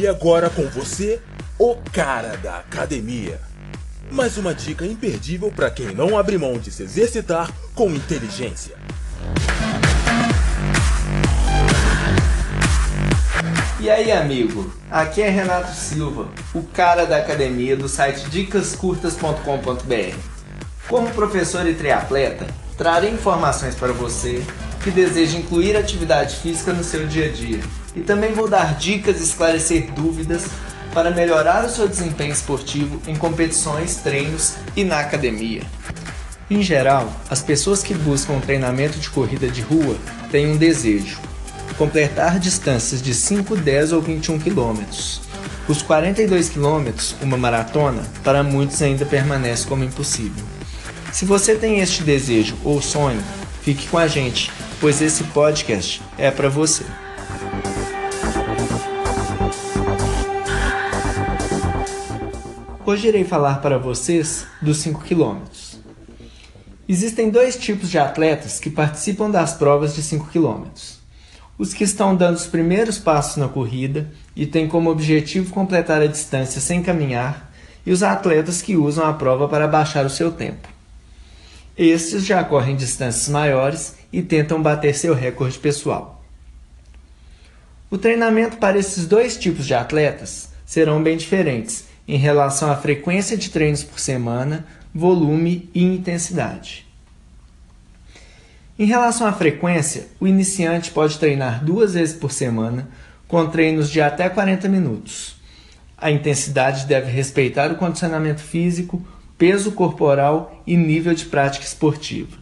E agora com você, o cara da academia. Mais uma dica imperdível para quem não abre mão de se exercitar com inteligência. E aí, amigo? Aqui é Renato Silva, o cara da academia do site dicascurtas.com.br. Como professor e triatleta, trarei informações para você que deseja incluir atividade física no seu dia a dia. E também vou dar dicas e esclarecer dúvidas para melhorar o seu desempenho esportivo em competições, treinos e na academia. Em geral, as pessoas que buscam um treinamento de corrida de rua têm um desejo: completar distâncias de 5, 10 ou 21 quilômetros. Os 42 quilômetros, uma maratona, para muitos ainda permanece como impossível. Se você tem este desejo ou sonho, fique com a gente pois esse podcast é para você. Hoje irei falar para vocês dos 5 km. Existem dois tipos de atletas que participam das provas de 5 km. Os que estão dando os primeiros passos na corrida e têm como objetivo completar a distância sem caminhar, e os atletas que usam a prova para baixar o seu tempo. Estes já correm distâncias maiores e tentam bater seu recorde pessoal. O treinamento para esses dois tipos de atletas serão bem diferentes em relação à frequência de treinos por semana, volume e intensidade. Em relação à frequência, o iniciante pode treinar duas vezes por semana, com treinos de até 40 minutos. A intensidade deve respeitar o condicionamento físico, peso corporal e nível de prática esportiva.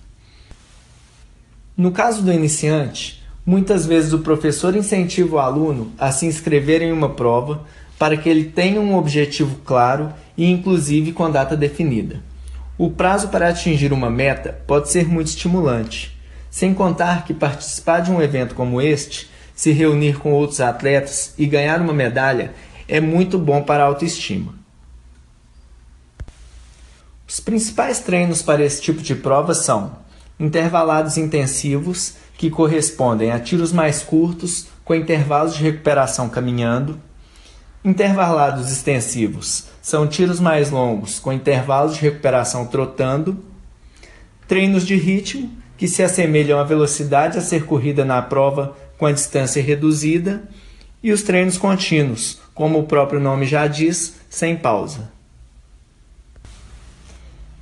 No caso do iniciante, muitas vezes o professor incentiva o aluno a se inscrever em uma prova para que ele tenha um objetivo claro e, inclusive, com data definida. O prazo para atingir uma meta pode ser muito estimulante, sem contar que participar de um evento como este, se reunir com outros atletas e ganhar uma medalha é muito bom para a autoestima. Os principais treinos para esse tipo de prova são intervalados intensivos, que correspondem a tiros mais curtos com intervalos de recuperação caminhando. Intervalados extensivos são tiros mais longos com intervalos de recuperação trotando. Treinos de ritmo, que se assemelham à velocidade a ser corrida na prova com a distância reduzida. E os treinos contínuos, como o próprio nome já diz, sem pausa.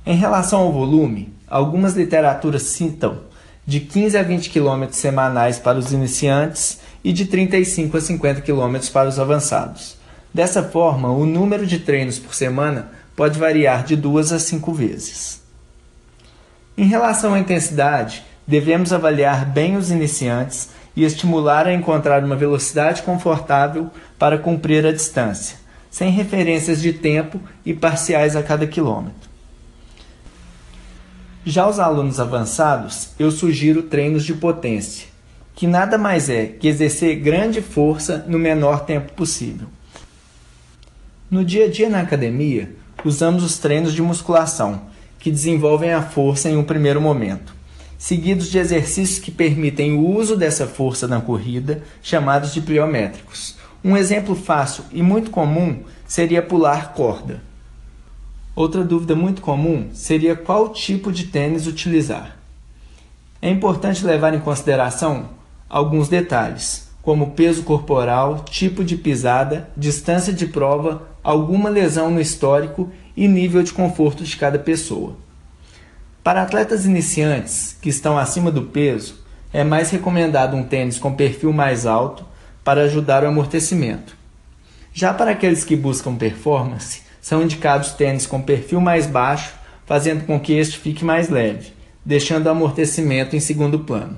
Em relação ao volume, algumas literaturas citam de 15 a 20 km semanais para os iniciantes e de 35 a 50 km para os avançados. Dessa forma, o número de treinos por semana pode variar de duas a cinco vezes. Em relação à intensidade, devemos avaliar bem os iniciantes e estimular a encontrar uma velocidade confortável para cumprir a distância, sem referências de tempo e parciais a cada quilômetro. Já os alunos avançados, eu sugiro treinos de potência, que nada mais é que exercer grande força no menor tempo possível. No dia a dia na academia, usamos os treinos de musculação, que desenvolvem a força em um primeiro momento, seguidos de exercícios que permitem o uso dessa força na corrida, chamados de pliométricos. Um exemplo fácil e muito comum seria pular corda. Outra dúvida muito comum seria qual tipo de tênis utilizar. É importante levar em consideração alguns detalhes, como peso corporal, tipo de pisada, distância de prova, alguma lesão no histórico e nível de conforto de cada pessoa. Para atletas iniciantes que estão acima do peso, é mais recomendado um tênis com perfil mais alto para ajudar o amortecimento. Já para aqueles que buscam performance, são indicados tênis com perfil mais baixo, fazendo com que este fique mais leve, deixando o amortecimento em segundo plano.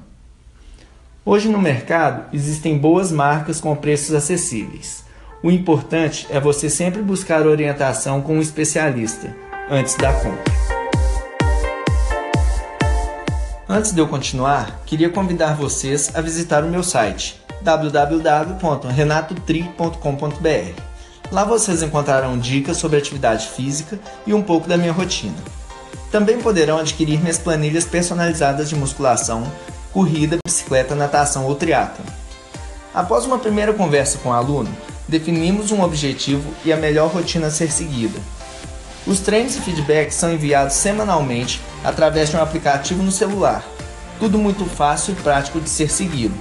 Hoje no mercado existem boas marcas com preços acessíveis. O importante é você sempre buscar orientação com um especialista antes da compra. Antes de eu continuar, queria convidar vocês a visitar o meu site www.renatotri.com.br Lá vocês encontrarão dicas sobre atividade física e um pouco da minha rotina. Também poderão adquirir minhas planilhas personalizadas de musculação, corrida, bicicleta, natação ou triatlo. Após uma primeira conversa com o aluno, definimos um objetivo e a melhor rotina a ser seguida. Os treinos e feedbacks são enviados semanalmente através de um aplicativo no celular. Tudo muito fácil e prático de ser seguido.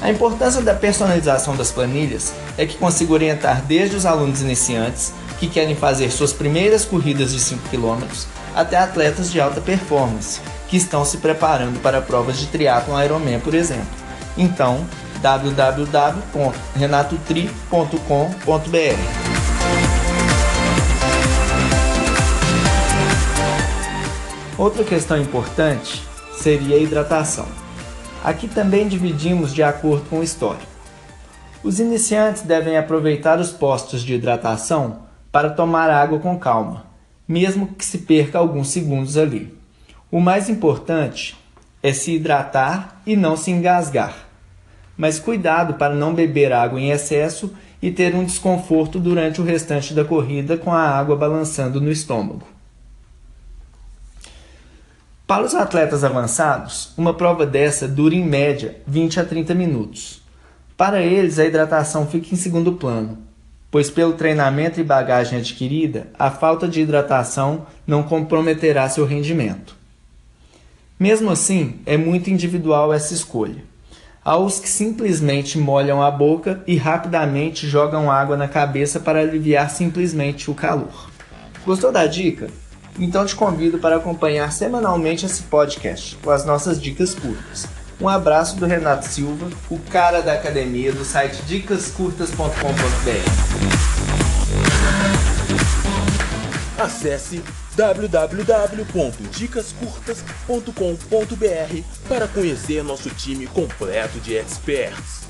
A importância da personalização das planilhas é que consigo orientar desde os alunos iniciantes que querem fazer suas primeiras corridas de 5 km até atletas de alta performance que estão se preparando para provas de triatlon Ironman, por exemplo. Então, www.renatotri.com.br Outra questão importante seria a hidratação. Aqui também dividimos de acordo com o histórico. Os iniciantes devem aproveitar os postos de hidratação para tomar água com calma, mesmo que se perca alguns segundos ali. O mais importante é se hidratar e não se engasgar. Mas cuidado para não beber água em excesso e ter um desconforto durante o restante da corrida com a água balançando no estômago. Para os atletas avançados, uma prova dessa dura em média 20 a 30 minutos. Para eles, a hidratação fica em segundo plano, pois pelo treinamento e bagagem adquirida, a falta de hidratação não comprometerá seu rendimento. Mesmo assim, é muito individual essa escolha. Há os que simplesmente molham a boca e rapidamente jogam água na cabeça para aliviar simplesmente o calor. Gostou da dica? Então te convido para acompanhar semanalmente esse podcast com as nossas dicas curtas. Um abraço do Renato Silva, o cara da academia do site dicascurtas.com.br. Acesse www.dicascurtas.com.br para conhecer nosso time completo de experts.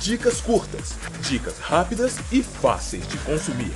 Dicas curtas, dicas rápidas e fáceis de consumir.